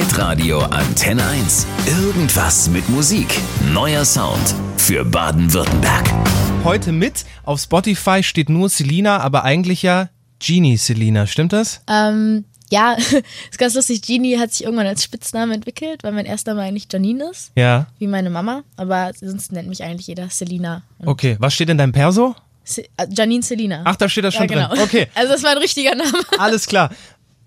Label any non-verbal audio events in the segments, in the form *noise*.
Hitradio Antenne 1. Irgendwas mit Musik. Neuer Sound für Baden-Württemberg. Heute mit auf Spotify steht nur Selina, aber eigentlich ja Genie Selina. Stimmt das? Ähm, ja, *laughs* ist ganz lustig. Genie hat sich irgendwann als Spitzname entwickelt, weil mein erster Name eigentlich Janine ist, Ja. wie meine Mama. Aber sonst nennt mich eigentlich jeder Selina. Okay. Was steht in deinem Perso? Se äh, Janine Selina. Ach, da steht das ja, schon genau. drin. Okay. *laughs* Also das war ein richtiger Name. Alles klar.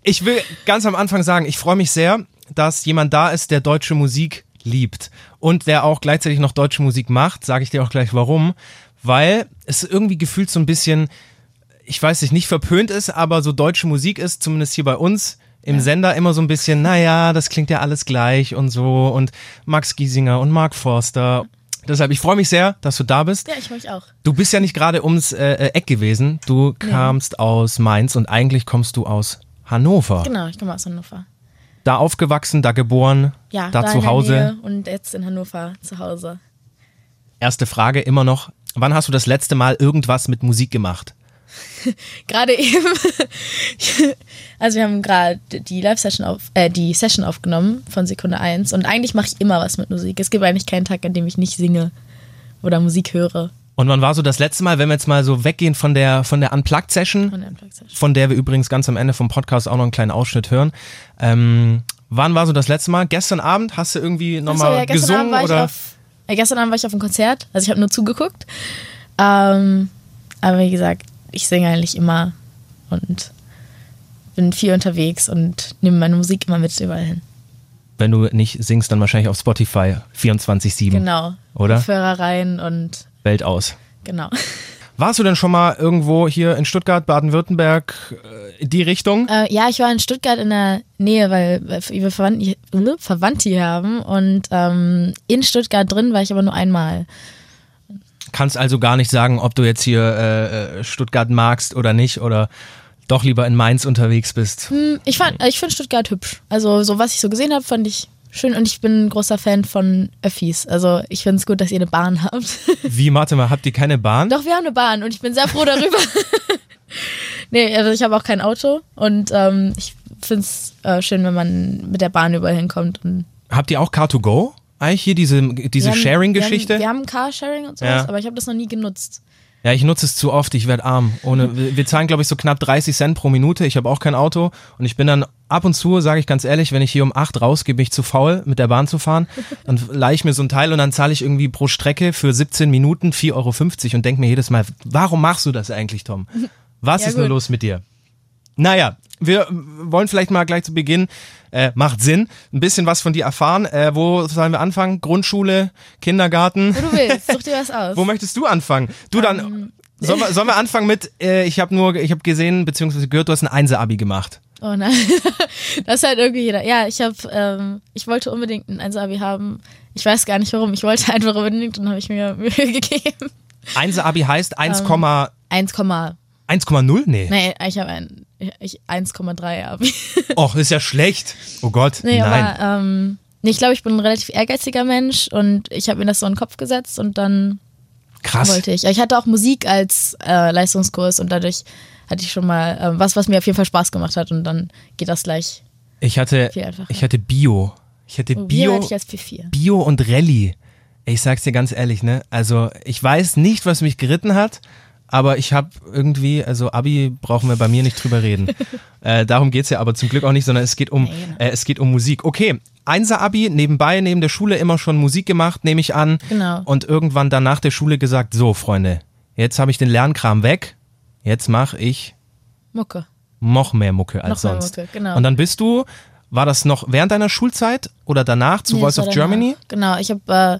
Ich will ganz am Anfang sagen, ich freue mich sehr, dass jemand da ist, der deutsche Musik liebt und der auch gleichzeitig noch deutsche Musik macht. Sage ich dir auch gleich warum. Weil es irgendwie gefühlt so ein bisschen, ich weiß nicht, nicht verpönt ist, aber so deutsche Musik ist, zumindest hier bei uns im Sender immer so ein bisschen, naja, das klingt ja alles gleich und so und Max Giesinger und Mark Forster. Deshalb, ich freue mich sehr, dass du da bist. Ja, ich mich auch. Du bist ja nicht gerade ums äh, äh, Eck gewesen. Du kamst aus Mainz und eigentlich kommst du aus Hannover. Genau, ich komme aus Hannover. Da aufgewachsen, da geboren, Ja, da, in zu Hause. Und jetzt in Hannover zu Hause. Erste Frage immer noch. Wann hast du das letzte Mal irgendwas mit Musik gemacht? *laughs* Gerade eben. *laughs* also wir haben gerade die Live-Session auf, äh, die Session aufgenommen von Sekunde 1 und eigentlich mache ich immer was mit Musik. Es gibt eigentlich keinen Tag, an dem ich nicht singe oder Musik höre. Und wann war so das letzte Mal, wenn wir jetzt mal so weggehen von der, von der Unplugged-Session, Von der Unplugged-Session. von der wir übrigens ganz am Ende vom Podcast auch noch einen kleinen Ausschnitt hören. Ähm, wann war so das letzte Mal? Gestern Abend? Hast du irgendwie nochmal ja, gestern gesungen? Abend war oder? auf, äh, gestern Abend war ich auf einem Konzert, also ich habe nur zugeguckt. Ähm, aber wie gesagt, ich singe eigentlich immer und bin viel unterwegs und nehme meine Musik immer mit überall hin. wenn du nicht singst, dann wahrscheinlich auf Spotify 24-7. Genau. Oder? Kopfhörer rein und Welt aus. genau. *laughs* Warst du denn schon mal irgendwo hier in Stuttgart, Baden-Württemberg, äh, die Richtung? Äh, ja, ich war in Stuttgart in der Nähe, weil wir Verwandte, Verwandte hier haben und ähm, in Stuttgart drin war ich aber nur einmal. Kannst also gar nicht sagen, ob du jetzt hier äh, äh, Stuttgart magst oder nicht oder doch lieber in Mainz unterwegs bist. Hm, Ich fand, ich finde Stuttgart hübsch. Also so was ich so gesehen habe, fand ich schön und ich bin ein großer Fan von Öffis. Also ich finde es gut, dass ihr eine Bahn habt. *laughs* Wie, warte mal, habt ihr keine Bahn? Doch, wir haben eine Bahn und ich bin sehr froh darüber. *laughs* nee, also ich habe auch kein Auto und ähm, ich finde es äh, schön, wenn man mit der Bahn überall hinkommt. Und Habt ihr auch Car2Go? Eigentlich hier diese, diese Sharing-Geschichte? Wir, haben- haben Carsharing und sowas, Ja. aber ich habe das noch nie genutzt. Ja, ich nutze es zu oft, ich werde arm. Ohne, wir zahlen, glaube ich, so knapp 30 Cent pro Minute. Ich habe auch kein Auto und ich bin dann ab und zu, sage ich ganz ehrlich, wenn ich hier um 8 rausgehe, bin ich zu faul, mit der Bahn zu fahren. *laughs* Dann leihe ich mir so ein Teil und dann zahle ich irgendwie pro Strecke für 17 Minuten 4,50 Euro und denke mir jedes Mal, warum machst du das eigentlich, Tom? Was Ja, ist nur gut. los mit dir? Naja, wir wollen vielleicht mal gleich zu Beginn, äh, macht Sinn, ein bisschen was von dir erfahren. Äh, wo sollen wir anfangen? Grundschule, Kindergarten? Wo du willst, such dir was *laughs* aus. Wo möchtest du anfangen? Du dann. Ähm, Sollen wir, sollen wir anfangen mit, äh, ich habe nur, ich habe gesehen, beziehungsweise gehört, du hast ein Einser-Abi gemacht. Oh nein, *laughs* das ist halt irgendwie jeder. Ja, ich habe, ähm, ich wollte unbedingt ein 1-Abi haben. Ich weiß gar nicht warum. Ich wollte einfach unbedingt und habe ich mir *laughs* Mühe gegeben. Einser-Abi heißt 1, Ähm. 1, 1,0? Nee. nee, ich habe ein ich 1,3 Abi. *laughs* Och, ist ja schlecht. Oh Gott, Nee, nein. aber ähm, nee, ich glaube, ich bin ein relativ ehrgeiziger Mensch und ich habe mir das so in den Kopf gesetzt und dann Krass. wollte ich. Ich hatte auch Musik als äh, Leistungskurs und dadurch hatte ich schon mal äh, was, was mir auf jeden Fall Spaß gemacht hat und dann geht das gleich. Ich hatte, Viel einfacher. ich hatte Bio. Ich hatte Oh, Bio Bio, hatte ich als P4. Bio und Rallye. Ich sag's dir ganz ehrlich, ne? Also, ich weiß nicht, was mich geritten hat, aber ich habe irgendwie, also Abi brauchen wir bei mir nicht drüber reden. *laughs* äh, darum geht's ja aber zum Glück auch nicht, sondern es geht um, äh, es geht um Musik. Okay, Einser-Abi, nebenbei, neben der Schule immer schon Musik gemacht, nehme ich an. Genau. Und irgendwann dann nach der Schule gesagt, so Freunde, jetzt habe ich den Lernkram weg, jetzt mache ich Mucke. noch mehr Mucke als Noch sonst. Mucke, genau. Und dann bist du, war das noch während deiner Schulzeit oder danach zu Nee, Voice of danach. Germany? Genau, ich habe äh,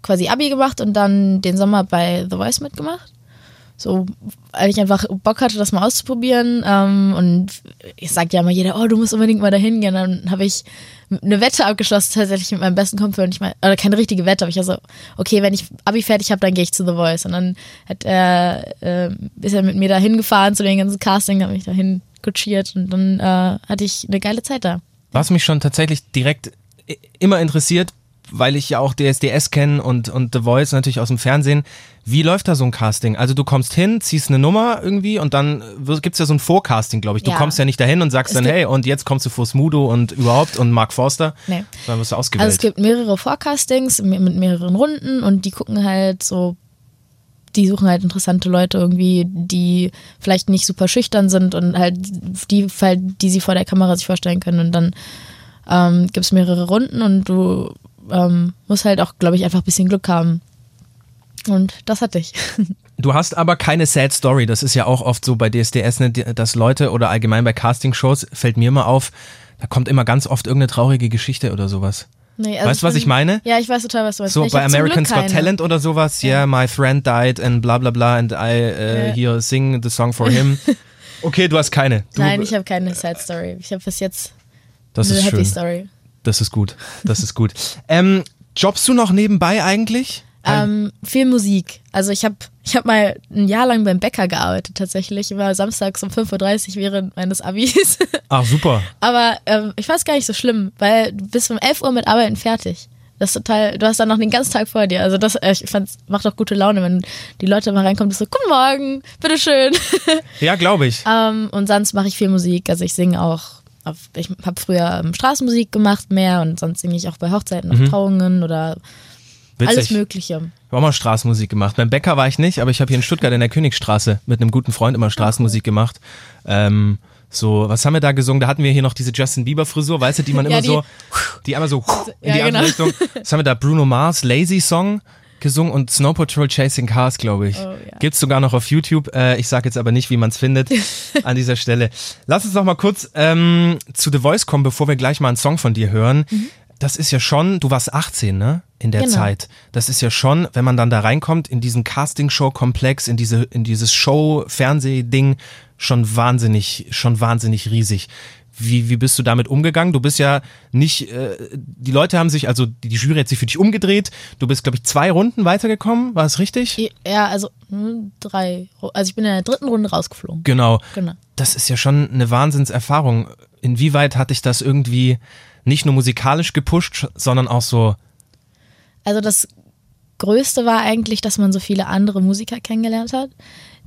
quasi Abi gemacht und dann den Sommer bei The Voice mitgemacht. So, weil ich einfach Bock hatte, das mal auszuprobieren. Ähm, und ich sag ja immer jeder, oh, du musst unbedingt mal dahin gehen. Dann habe ich eine Wette abgeschlossen, tatsächlich mit meinem besten Kumpel. Und ich meine, oder keine richtige Wette, aber ich also, okay, wenn ich Abi fertig habe, dann gehe ich zu The Voice. Und dann hat er, äh, ist er mit mir dahin gefahren zu den ganzen Casting, hat mich dahin kutschiert und dann äh, hatte ich eine geile Zeit da. Was mich schon tatsächlich direkt immer interessiert, weil ich ja auch DSDS kenne und, und The Voice natürlich aus dem Fernsehen. Wie läuft da so ein Casting? Also du kommst hin, ziehst eine Nummer irgendwie und dann gibt es ja so ein Vorcasting, glaube ich. Du Ja. kommst ja nicht dahin und sagst Es dann, hey, und jetzt kommst du vor Smudo und überhaupt und Mark Forster. Nee. Dann wirst du ausgewählt. Also es gibt mehrere Forecastings mit mehreren Runden und die gucken halt so, die suchen halt interessante Leute irgendwie, die vielleicht nicht super schüchtern sind und halt die, die sie vor der Kamera sich vorstellen können. Und dann ähm, gibt es mehrere Runden und du ähm, musst halt auch, glaube ich, einfach ein bisschen Glück haben. Und das hatte ich. *laughs* Du hast aber keine Sad Story. Das ist ja auch oft so bei DSDS, ne, dass Leute oder allgemein bei Castingshows fällt mir mal auf, da kommt immer ganz oft irgendeine traurige Geschichte oder sowas. Nee, also Weißt du, was ich meine? Ja, ich weiß total, was du meinst. So Ich bei hab zum American Glück Got. Talent oder sowas, yeah, my friend died and bla bla bla and I uh, Ja. here sing the song for him. *laughs* Okay, du hast keine. Du, Nein, ich habe keine Sad Story. Ich habe bis jetzt das eine Happy schön. Story. Das ist gut. Das ist gut. *laughs* ähm, jobbst du noch nebenbei eigentlich? Ähm, viel Musik. Also ich habe ich hab mal ein Jahr lang beim Bäcker gearbeitet tatsächlich. Immer samstags um 5.30 Uhr während meines Abis. *laughs* Ach, super. Aber ähm, ich fand es gar nicht so schlimm, weil du bist um 11 Uhr mit Arbeiten fertig. Das ist total, du hast dann noch den ganzen Tag vor dir. Also das, äh, ich fand's, macht auch gute Laune, wenn die Leute mal reinkommen und so, guten Morgen, bitteschön. *laughs* Ja, glaube ich. ähm, und sonst mache ich viel Musik. Also ich singe auch, auf, ich habe früher ähm, Straßenmusik gemacht mehr und sonst singe ich auch bei Hochzeiten, auf Trauungen oder alles Witzig. Mögliche. Ich habe auch mal Straßenmusik gemacht. Beim Bäcker war ich nicht, aber ich habe hier in Stuttgart in der Königstraße mit einem guten Freund immer Straßenmusik gemacht. Ähm, so, was haben wir da gesungen? Da hatten wir hier noch diese Justin Bieber Frisur, weißt du, die man *laughs* Ja, immer die- so, *laughs* die einmal so in Ja, die andere genau. Richtung. Was haben wir da? Bruno Mars, Lazy Song gesungen und Snow Patrol Chasing Cars, glaube ich. Oh, ja. Gibt's sogar noch auf YouTube. Äh, ich sage jetzt aber nicht, wie man es findet *laughs* an dieser Stelle. Lass uns noch mal kurz ähm, zu The Voice kommen, bevor wir gleich mal einen Song von dir hören. Das ist ja schon, du warst 18, ne? In der Genau. Zeit. Das ist ja schon, wenn man dann da reinkommt in diesen Casting-Show-Komplex, in diese, in dieses Show-Fernseh-Ding, schon wahnsinnig, schon wahnsinnig riesig. Wie, wie bist du damit umgegangen? Du bist ja nicht, äh, die Leute haben sich, also die, die Jury hat sich für dich umgedreht. Du bist, glaube ich, zwei Runden weitergekommen, war es richtig? Ja, also hm, drei. Also ich bin in der dritten Runde rausgeflogen. Genau. Genau. Das ist ja schon eine Wahnsinnserfahrung. Inwieweit hat dich das irgendwie nicht nur musikalisch gepusht, sondern auch so, Also das Größte war eigentlich, dass man so viele andere Musiker kennengelernt hat,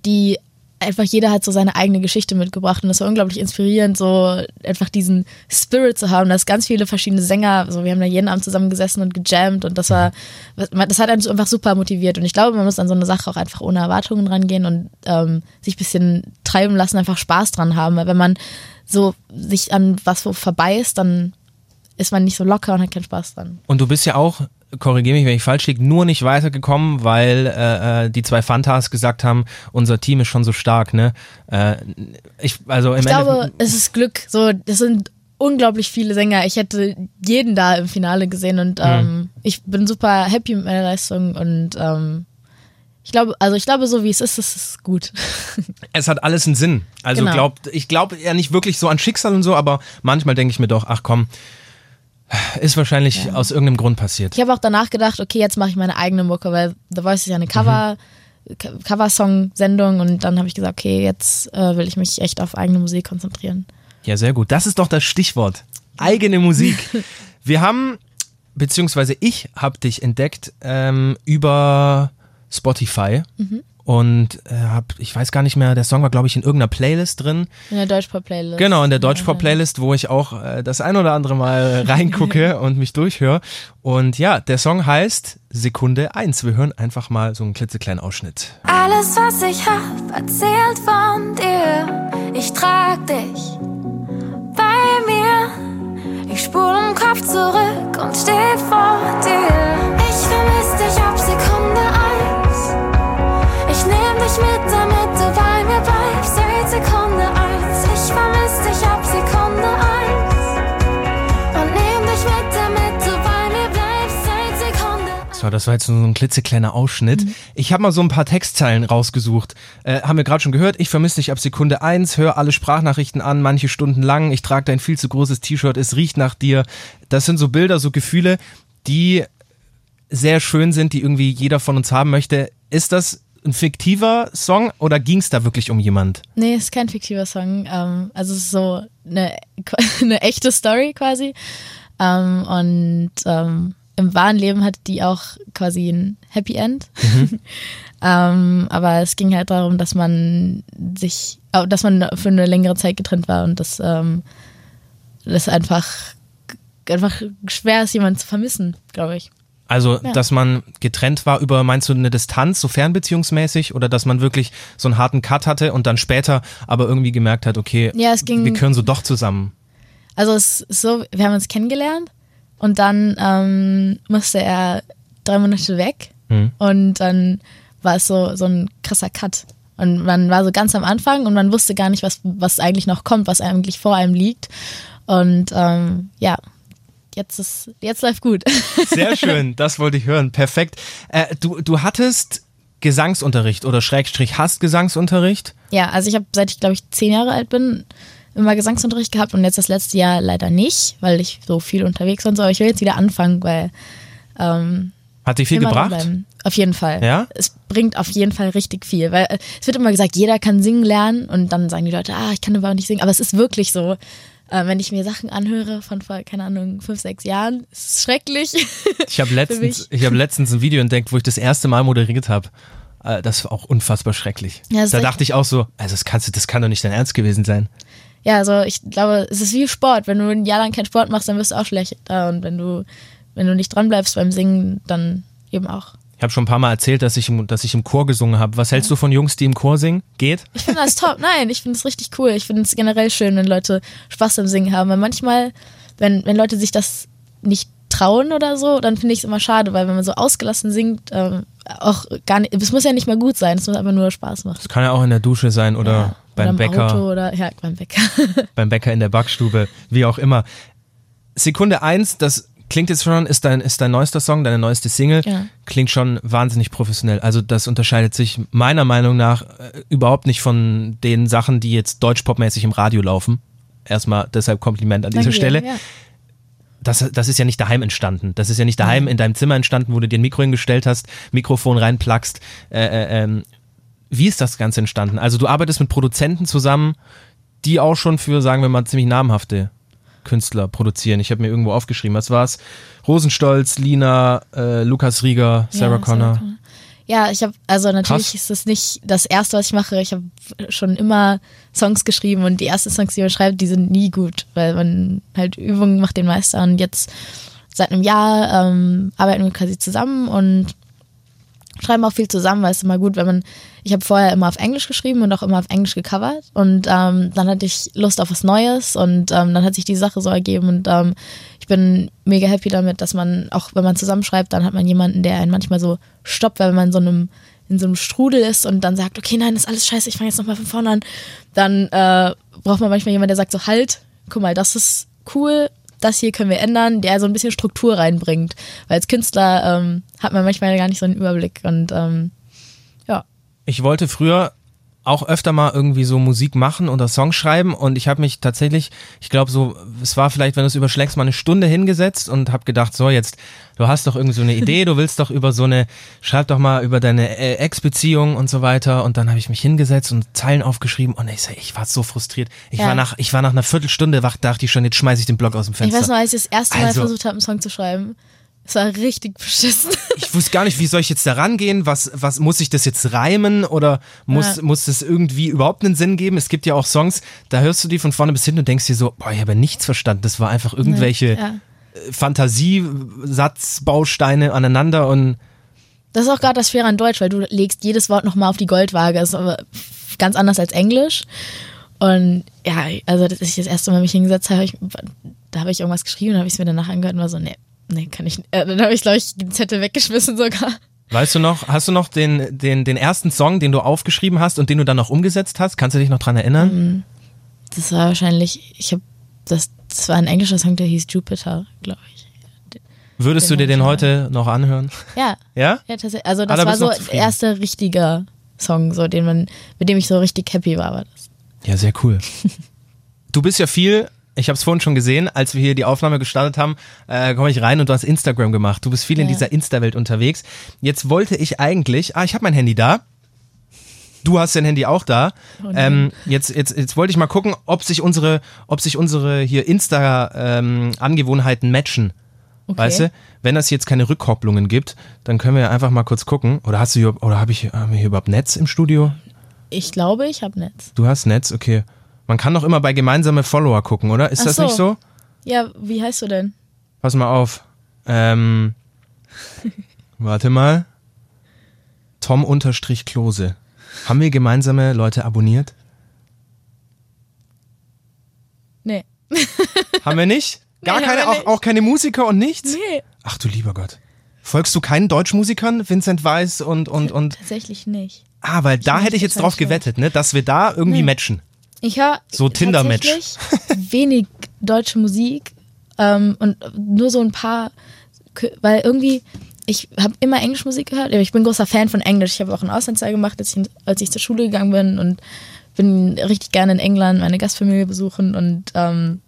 die einfach jeder hat so seine eigene Geschichte mitgebracht und das war unglaublich inspirierend, so einfach diesen Spirit zu haben, dass ganz viele verschiedene Sänger, so wir haben da jeden Abend zusammengesessen und gejammt und das war, das hat einen einfach super motiviert und ich glaube, man muss an so eine Sache auch einfach ohne Erwartungen rangehen und ähm, sich ein bisschen treiben lassen, einfach Spaß dran haben, weil wenn man so sich an was so verbeißt, dann ist man nicht so locker und hat keinen Spaß dran. Und du bist ja auch, korrigiere mich, wenn ich falsch liege, nur nicht weitergekommen, weil äh, äh, die zwei Fantas gesagt haben, unser Team ist schon so stark, ne? Äh, ich, also Ich glaube, es ist Glück. So, das sind unglaublich viele Sänger. Ich hätte jeden da im Finale gesehen und Mhm. ähm, ich bin super happy mit meiner Leistung und ähm, ich glaube, also ich glaube, so wie es ist, ist es gut. *laughs* es hat alles einen Sinn. Also Genau. glaubt, ich glaube ja nicht wirklich so an Schicksal und so, aber manchmal denke ich mir doch, ach komm, ist wahrscheinlich aus irgendeinem Grund passiert. Ich habe auch danach gedacht, okay, jetzt mache ich meine eigene Mucke, weil The Voice ist ja eine Cover, Co- Coversong-Sendung und dann habe ich gesagt, okay, jetzt äh, will ich mich echt auf eigene Musik konzentrieren. Ja, sehr gut. Das ist doch das Stichwort. Eigene Musik. *laughs* Wir haben, beziehungsweise ich habe dich entdeckt ähm, über Spotify und äh, hab, ich weiß gar nicht mehr, der Song war glaube ich in irgendeiner Playlist drin. In der Deutschpop-Playlist. Genau, in der Deutschpop-Playlist, wo ich auch äh, das ein oder andere Mal *laughs* reingucke und mich durchhöre. Und ja, der Song heißt Sekunde 1. Wir hören einfach mal so einen klitzekleinen Ausschnitt. Alles, was ich hab, erzählt von dir. Ich trag dich bei mir. Ich spule im Kopf zurück und steh vor dir. Ich vermiss dich ab Sekunde eins. Ich nehm dich mit, damit du bei mir bleibst. Seit Sekunde eins. Ich vermiss dich ab Sekunde eins. Und nehm dich mit, damit du bei mir bleibst. Seit Sekunde So, das war jetzt so ein klitzekleiner Ausschnitt. Ich habe mal so ein paar Textzeilen rausgesucht. Äh, haben wir gerade schon gehört. Ich vermisse dich ab Sekunde 1, hör alle Sprachnachrichten an, manche Stunden lang. Ich trage dein viel zu großes T-Shirt, es riecht nach dir. Das sind so Bilder, so Gefühle, die sehr schön sind, die irgendwie jeder von uns haben möchte. Ist das ein fiktiver Song oder ging es da wirklich um jemand? Nee, ist kein fiktiver Song. Ähm, also es ist so eine, *laughs* eine echte Story quasi. Ähm, und ähm, im wahren Leben hatte die auch quasi ein Happy End. *laughs* ähm, aber es ging halt darum, dass man sich, äh, dass man für eine längere Zeit getrennt war und dass ähm, das einfach, einfach schwer ist, jemanden zu vermissen, glaube ich. Also, Ja. dass man getrennt war über, meinst du, eine Distanz, so fernbeziehungsmäßig? Oder dass man wirklich so einen harten Cut hatte und dann später aber irgendwie gemerkt hat, okay, Ja, es ging- wir gehören so doch zusammen. Also es ist so, wir haben uns kennengelernt und dann ähm, musste er drei Monate weg Mhm. und dann war es so, so ein krasser Cut. Und man war so ganz am Anfang und man wusste gar nicht, was, was eigentlich noch kommt, was eigentlich vor einem liegt. Und ähm, ja, jetzt ist, jetzt läuft gut. Sehr schön, das wollte ich hören. Perfekt. Äh, du, du hattest Gesangsunterricht oder Schrägstrich hast Gesangsunterricht? ja, also ich habe, seit ich glaube ich zehn Jahre alt bin, immer Gesangsunterricht gehabt und jetzt das letzte Jahr leider nicht, weil ich so viel unterwegs war und so. Aber ich will jetzt wieder anfangen, weil ähm, Hat dich viel gebracht? dranbleiben. Auf jeden Fall. Ja? Es bringt auf jeden Fall richtig viel, weil äh, es wird immer gesagt, jeder kann singen lernen und dann sagen die Leute, ah, ich kann aber nicht singen. Aber es ist wirklich so. Äh, wenn ich mir Sachen anhöre von vor, keine Ahnung, fünf, sechs Jahren, ist es schrecklich. *laughs* Ich habe letztens, ich hab letztens ein Video entdeckt, wo ich das erste Mal moderiert habe. Äh, Das war auch unfassbar schrecklich. Ja, da dachte ich auch so, also das, kannst du, das kann doch nicht dein Ernst gewesen sein. ja, also ich glaube, es ist wie Sport. Wenn du ein Jahr lang keinen Sport machst, dann wirst du auch schlechter. Und wenn du, wenn du nicht dran bleibst beim Singen, dann eben auch. Ich habe schon ein paar Mal erzählt, dass ich, im- dass ich im Chor gesungen habe. Was hältst du von Jungs, die im Chor singen? Geht? Ich finde das top. Nein, ich finde es richtig cool. Ich finde es generell schön, wenn Leute Spaß am Singen haben. Weil manchmal, wenn, wenn Leute sich das nicht trauen oder so, dann finde ich es immer schade, weil wenn man so ausgelassen singt, ähm, auch gar nicht, es muss ja nicht mal gut sein, es muss einfach nur Spaß machen. Das kann ja auch in der Dusche sein oder Ja, beim oder im Bäcker. Auto oder, ja, beim Bäcker. *laughs* beim Bäcker in der Backstube, wie auch immer. Sekunde eins, das klingt jetzt schon, ist dein, ist dein neuester Song, deine neueste Single, Ja. klingt schon wahnsinnig professionell. Also das unterscheidet sich meiner Meinung nach äh, überhaupt nicht von den Sachen, die jetzt deutschpopmäßig im Radio laufen. Erstmal deshalb Kompliment an dieser Danke dir, Stelle. Ja. Das, das ist ja nicht daheim entstanden. Das ist ja nicht daheim in deinem Zimmer entstanden, wo du dir ein Mikro hingestellt hast, Mikrofon reinplackst. Äh, äh, ähm, wie ist das Ganze entstanden? Also du arbeitest mit Produzenten zusammen, die auch schon für, sagen wir mal, ziemlich namhafte Künstler produzieren. Ich habe mir irgendwo aufgeschrieben, was war's? Rosenstolz, Lina, äh, Lukas Rieger, Sarah Ja, Connor. Ja, ich habe, also natürlich Krass. ist das nicht das Erste, was ich mache. Ich habe schon immer Songs geschrieben und die ersten Songs, die man schreibt, die sind nie gut, weil man halt Übungen macht den Meister und jetzt seit einem Jahr ähm, arbeiten wir quasi zusammen und schreiben auch viel zusammen, weil es ist immer gut, wenn man, ich habe vorher immer auf Englisch geschrieben und auch immer auf Englisch gecovert und ähm, dann hatte ich Lust auf was Neues und ähm, dann hat sich die Sache so ergeben und ähm, ich bin mega happy damit, dass man, auch wenn man zusammenschreibt, dann hat man jemanden, der einen manchmal so stoppt, weil man in so einem in so einem Strudel ist und dann sagt, okay, nein, das ist alles scheiße, ich fange jetzt nochmal von vorne an, dann äh, braucht man manchmal jemanden, der sagt so, halt, guck mal, das ist cool, das hier können wir ändern, der so ein bisschen Struktur reinbringt. Weil als Künstler ähm, hat man manchmal gar nicht so einen Überblick und ähm. Ich wollte früher auch öfter mal irgendwie so Musik machen oder Songs schreiben und ich habe mich tatsächlich, ich glaube so, es war vielleicht, wenn du es überschlägst, mal eine Stunde hingesetzt und habe gedacht, so jetzt, du hast doch irgendwie so eine Idee, *laughs* du willst doch über so eine, schreib doch mal über deine äh, Ex-Beziehung und so weiter und dann habe ich mich hingesetzt und Zeilen aufgeschrieben und ich, ich war so frustriert. Ich Ja. war nach, ich war nach einer Viertelstunde wach, dachte ich schon, jetzt schmeiß ich den Block aus dem Ich Fenster. weiß noch, als ich das erste Mal Also- versucht habe, einen Song zu schreiben, es war richtig beschissen. *laughs* ich wusste gar nicht, wie soll ich jetzt da rangehen? Was, was muss ich das jetzt reimen oder muss, Ja. muss das irgendwie überhaupt einen Sinn geben? Es gibt ja auch Songs, da hörst du die von vorne bis hinten und denkst dir so, boah, ich habe nichts verstanden. Das war einfach irgendwelche Ja. Fantasiesatzbausteine aneinander und Das ist auch gerade das Schwere an Deutsch, weil du legst jedes Wort nochmal auf die Goldwaage. Das ist aber ganz anders als Englisch. Und ja, also dass ich das erste Mal mich hingesetzt habe, da habe ich irgendwas geschrieben, dann habe ich es mir danach angehört und war so, nee, nee, kann ich nicht. Äh, dann habe ich, glaube ich, den Zettel weggeschmissen sogar. weißt du noch, hast du noch den, den, den ersten Song, den du aufgeschrieben hast und den du dann noch umgesetzt hast? Kannst du dich noch dran erinnern? Das war wahrscheinlich, ich habe, das, das war ein englischer Song, der hieß Jupiter, glaube ich. Würdest du dir den heute noch anhören? Ja, *laughs* Ja? ja, tatsächlich. Also Ah, das da war so der erste richtige Song, so den man, mit dem ich so richtig happy war. war das. Ja, sehr cool. *laughs* Du bist ja viel, ich habe es vorhin schon gesehen, als wir hier die Aufnahme gestartet haben, äh, komme ich rein und du hast Instagram gemacht. Du bist viel in Ja. dieser Insta-Welt unterwegs. Jetzt wollte ich eigentlich, ah, ich habe mein Handy da. Du hast dein Handy auch da. ähm, jetzt, jetzt, jetzt wollte ich mal gucken, ob sich unsere, ob sich unsere hier Insta-Angewohnheiten matchen. Okay. Weißt du, wenn es jetzt keine Rückkopplungen gibt, dann können wir ja einfach mal kurz gucken. Oder hast du hier, oder habe ich, haben wir hier überhaupt Netz im Studio? Ich glaube, ich habe Netz. Du hast Netz, okay. Man kann doch immer bei gemeinsame Follower gucken, oder? Ist Ach das so. nicht so? Ja, wie heißt du denn? Pass mal auf. Ähm, *laughs* warte mal. Tom unterstrich Klose. Haben wir gemeinsame Leute abonniert? Nee. *laughs* Haben wir nicht? Gar Nee, keine, auch, auch keine Musiker und nichts? Nee. Ach du lieber Gott. Folgst du keinen Deutschmusikern? Vincent Weiss und, und, und. Tatsächlich nicht. Ah, weil da bin hätte ich jetzt drauf gewettet, ne? Dass wir da irgendwie Nee. matchen. Ich höre So Tinder-Match. wenig deutsche Musik ähm, und nur so ein paar, weil irgendwie, ich habe immer Englisch Musik gehört, aber ich bin großer Fan von Englisch. Ich habe auch ein Auslandsjahr gemacht, als ich, als ich zur Schule gegangen bin und bin richtig gerne in England meine Gastfamilie besuchen und ähm,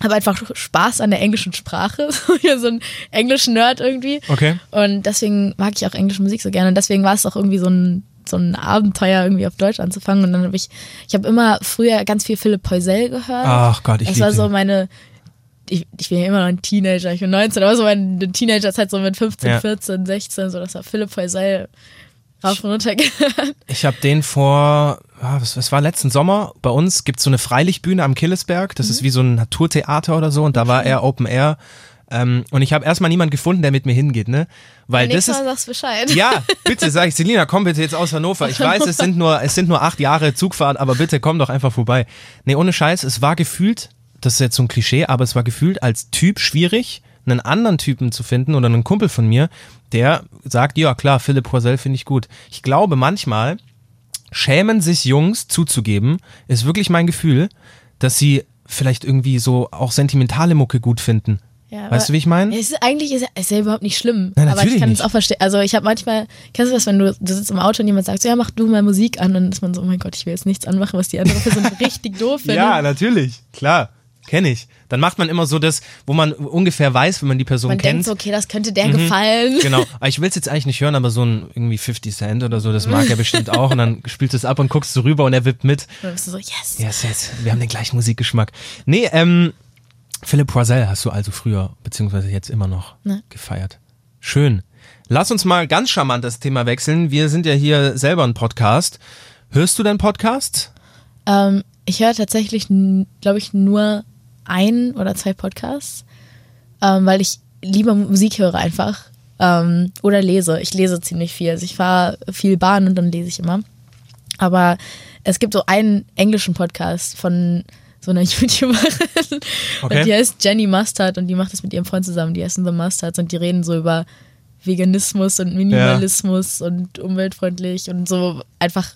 habe einfach Spaß an der englischen Sprache. *laughs* So ein englischen Nerd irgendwie. Okay. Und deswegen mag ich auch englische Musik so gerne. Und deswegen war es auch irgendwie so ein, so ein Abenteuer, irgendwie auf Deutsch anzufangen. Und dann habe ich, ich habe immer früher ganz viel Philipp Poisel gehört. Ach Gott, ich Das war so meine, ich, ich bin ja immer noch ein Teenager, ich bin 19, aber so meine Teenagerzeit so mit 15, Ja. 14, 16, so das war Philipp Poisel rauf und runter gehört. Ich habe den vor, ah, was, was war letzten Sommer? Bei uns gibt es so eine Freilichtbühne am Killesberg. Das Mhm. ist wie so ein Naturtheater oder so. Und da war er Open Air. Ähm, und ich habe erstmal niemanden gefunden, der mit mir hingeht, ne? Weil das ist. Mal sagst Bescheid. Ja, *laughs* bitte sag ich, Selina, komm bitte jetzt aus Hannover. Ich weiß, es sind nur, es sind nur acht Jahre Zugfahrt, aber bitte komm doch einfach vorbei. Nee, ohne Scheiß, es war gefühlt, das ist jetzt so ein Klischee, aber es war gefühlt als Typ schwierig, einen anderen Typen zu finden oder einen Kumpel von mir, der sagt, ja klar, Philipp Poisel finde ich gut. Ich glaube manchmal schämen sich Jungs zuzugeben, ist wirklich mein Gefühl, dass sie vielleicht irgendwie so auch sentimentale Mucke gut finden. Ja, weißt du, wie ich meine? Ja, Es ist, eigentlich ist, ist ja überhaupt nicht schlimm. Nein, aber ich kann es auch verstehen. Also ich habe manchmal, kennst du das, wenn du, du sitzt im Auto und jemand sagt, so, ja, mach du mal Musik an, und dann ist man so, oh mein Gott, ich will jetzt nichts anmachen, was die andere Person *laughs* richtig doof findet. Ja, natürlich, klar, kenne ich. Dann macht man immer so das, wo man ungefähr weiß, wenn man die Person man kennt. denkt so, okay, das könnte der gefallen. Genau, *laughs* ich will es jetzt eigentlich nicht hören, aber so ein irgendwie 50 Cent oder so, das mag er bestimmt auch und dann spielst du es ab und guckst du rüber und er wippt mit. Und dann bist du so, yes. Yes, yes, wir haben den gleichen Musikgeschmack. Nee, ähm, Philipp Poisel hast du also früher, beziehungsweise jetzt immer noch Ne. gefeiert. Schön. Lass uns mal ganz charmant das Thema wechseln. Wir sind ja hier selber ein Podcast. Hörst du deinen Podcast? Ähm, ich höre tatsächlich, glaube ich, nur ein oder zwei Podcasts, ähm, weil ich lieber Musik höre einfach. Ähm, oder lese. Ich lese ziemlich viel. Also ich fahre viel Bahn und dann lese ich immer. Aber es gibt so einen englischen Podcast von so einer YouTuberin. Okay. Und die heißt Jenny Mustard und die macht das mit ihrem Freund zusammen. Die heißen The Mustards und die reden so über Veganismus und Minimalismus und umweltfreundlich und so einfach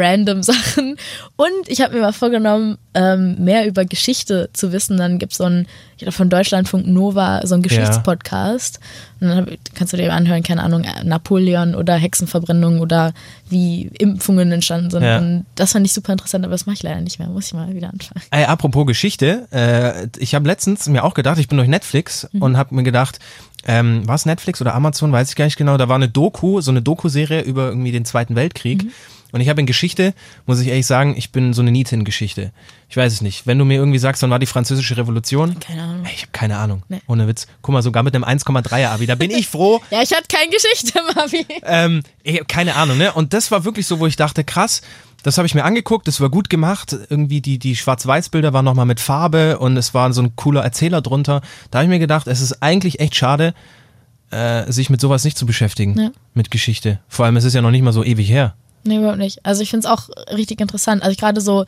random *laughs* Sachen. Und ich habe mir mal vorgenommen, ähm, mehr über Geschichte zu wissen. Dann gibt es so ein, ich glaube von Deutschlandfunk Nova, so ein Geschichtspodcast. Und dann hab, kannst du dir anhören, keine Ahnung, Napoleon oder Hexenverbrennung oder wie Impfungen entstanden sind. Ja. Und das fand ich super interessant, aber das mache ich leider nicht mehr. Muss ich mal wieder anfangen. Ey, apropos Geschichte, äh, ich habe letztens mir auch gedacht, ich bin durch Netflix und habe mir gedacht, ähm, war es Netflix oder Amazon, weiß ich gar nicht genau, da war eine Doku, so eine Doku-Serie über irgendwie den Zweiten Weltkrieg. Und ich habe in Geschichte, muss ich ehrlich sagen, ich bin so eine Niete in Geschichte. Ich weiß es nicht. Wenn du mir irgendwie sagst, wann war die französische Revolution? Keine Ahnung. Ey, ich habe keine Ahnung. Nee. Ohne Witz. Guck mal, sogar mit einem 1,3er Abi. Da bin ich froh. *laughs* Ja, ich hatte keine Geschichte, *laughs* Mavi. Ähm, ich keine Ahnung, ne? Und das war wirklich so, wo ich dachte, krass, das habe ich mir angeguckt, das war gut gemacht. Irgendwie die, die Schwarz-Weiß-Bilder waren nochmal mit Farbe und es war so ein cooler Erzähler drunter. Da habe ich mir gedacht, es ist eigentlich echt schade, äh, sich mit sowas nicht zu beschäftigen. Ja. Mit Geschichte. Vor allem, es ist ja noch nicht mal so ewig her. Nee, überhaupt nicht. Also ich finde es auch richtig interessant. Also gerade so,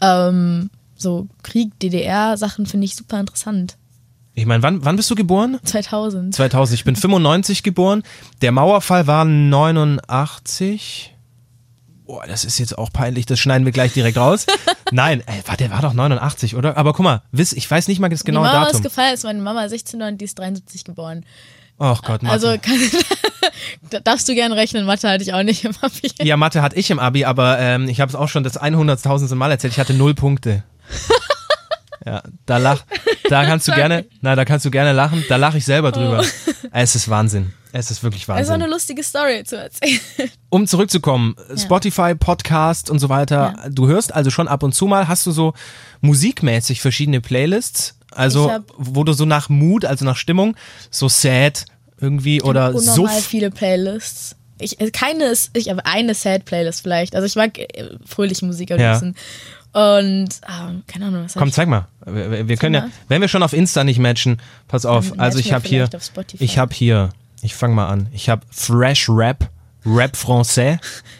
ähm, so Krieg, DDR-Sachen finde ich super interessant. Ich meine, wann, wann bist du geboren? 2000. 2000. Ich bin 95 geboren. Der Mauerfall war 89. Boah, das ist jetzt auch peinlich, das schneiden wir gleich direkt raus. *laughs* Nein, ey, war, der war doch 89, oder? Aber guck mal, wiss, ich weiß nicht mal das genaue die Mama Datum. ist gefallen, ist meine Mama 16 und die ist 73 geboren. Ach Gott, Mathe. Also kann, *laughs* da darfst du gern rechnen, Mathe hatte ich auch nicht im Abi. ja, Mathe hatte ich im Abi, aber ähm, ich habe es auch schon das 100.000. Mal erzählt. Ich hatte null Punkte. *laughs* ja, da lach, da kannst du gerne, na, da kannst du gerne lachen. Da lache ich selber drüber. Es ist Wahnsinn. Es ist wirklich Das ist auch Wahnsinn. eine lustige Story zu erzählen. *laughs* Um zurückzukommen, Spotify, Podcast und so weiter. Du hörst also schon ab und zu mal. Hast du so musikmäßig verschiedene Playlists? Also, hab- wo du so nach Mut, also nach Stimmung, so sad irgendwie oder unnormal Suff. viele Playlists. Ich, äh, keine ist, ich habe eine Sad-Playlist vielleicht. Also ich mag äh, fröhliche Musik am Ja. liebsten. Und, ähm, keine Ahnung, was Komm, zeig mal. Wir, wir- können ja, mal. wenn wir schon auf Insta nicht matchen, pass auf. Dann Also ich habe hier, ich habe hier, ich fange mal an. Ich habe Fresh Rap, Rap Français,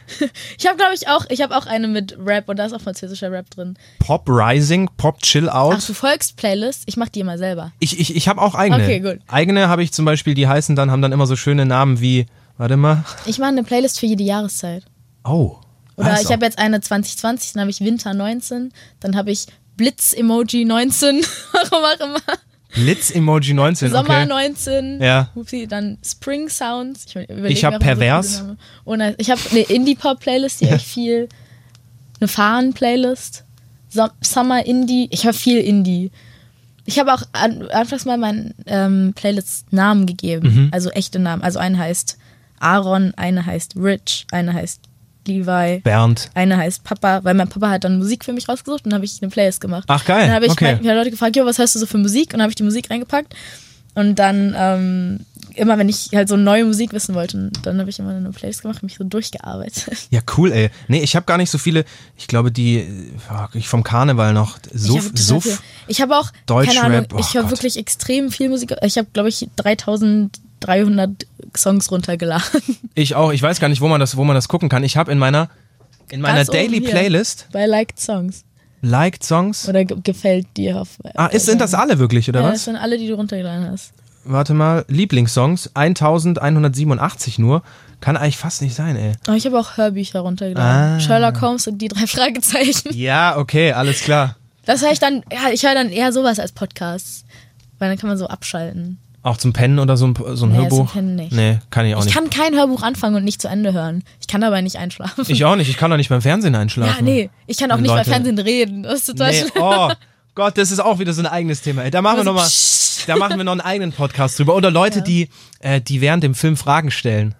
*laughs* Ich habe, glaube ich, auch, ich habe auch eine mit Rap und da ist auch französischer Rap drin. Pop Rising, Pop Chill Ach, Out. du folgst Playlists? Ich mach die immer selber. Ich, ich, ich habe auch eigene. Okay, gut. Eigene habe ich zum Beispiel, die heißen dann, haben dann immer so schöne Namen wie, warte mal. Ich mache eine Playlist für jede Jahreszeit. Oh. Oder Also. ich habe jetzt eine 2020, dann habe ich Winter 19, dann habe ich Blitz-Emoji 19, *laughs* warum auch immer. Blitz-Emoji 19, Sommer okay. 19. Ja. Upsi, dann Spring Sounds. Ich, Ich hab mir auch mal so Pervers. Und dann- ich habe eine Indie-Pop-Playlist, die echt viel. Eine Fahren-Playlist. So Summer Indie. Ich habe viel Indie. Ich habe auch an, anfangs mal meinen ähm, Playlist Namen gegeben. Mhm. Also echte Namen. Also eine heißt Aaron, eine heißt Rich, eine heißt Levi. Bernd. Eine heißt Papa, weil mein Papa hat dann Musik für mich rausgesucht und dann habe ich eine Playlist gemacht. Ach, geil. Dann habe ich Okay. mal- Leute gefragt, jo, was hörst du so für Musik? Und dann habe ich die Musik reingepackt. Und dann, ähm, immer wenn ich halt so neue Musik wissen wollte, dann habe ich immer eine Playlist gemacht und mich so durchgearbeitet. Ja, cool, ey. Nee, ich habe gar nicht so viele, ich glaube, die, ich vom Karneval noch, ich Suff, habe total Suff. Ich habe auch, Deutschrap, keine Ahnung, oh ich höre wirklich extrem viel Musik. Ich habe, glaube ich, 3300 Songs runtergeladen. Ich auch, ich weiß gar nicht, wo man das, wo man das gucken kann. Ich habe in meiner, in meiner Ganz Daily. Playlist Bei Liked Songs. Liked Songs. Oder ge gefällt dir auf. Ah, ist, sind das alle wirklich, oder ja, was? Das sind alle, die du runtergeladen hast. Warte mal, Lieblingssongs, 1187 nur. Kann eigentlich fast nicht sein, ey. Aber ich habe auch Hörbücher runtergeladen. Ah. Sherlock Holmes und die drei Fragezeichen. Ja, okay, alles klar. Das höre ich dann, ja, ich höre dann eher sowas als Podcasts. Weil dann kann man so abschalten. Auch zum Pennen oder so ein, so ein Nee, Hörbuch? zum Pennen nicht. Nee, kann ich auch Ich nicht. kann kein Hörbuch anfangen und nicht zu Ende hören. Ich kann dabei nicht einschlafen. ich auch nicht, ich kann doch nicht beim Fernsehen einschlafen. ja, nee. Ich kann auch Wenn nicht bei Leute- Fernsehen reden. Das ist total Nee, schlimm. oh Gott, das ist auch wieder so ein eigenes Thema. Ey, Da machen wir Also, noch mal, da machen wir noch einen eigenen Podcast drüber. Oder Leute, die, äh, die während dem Film Fragen stellen.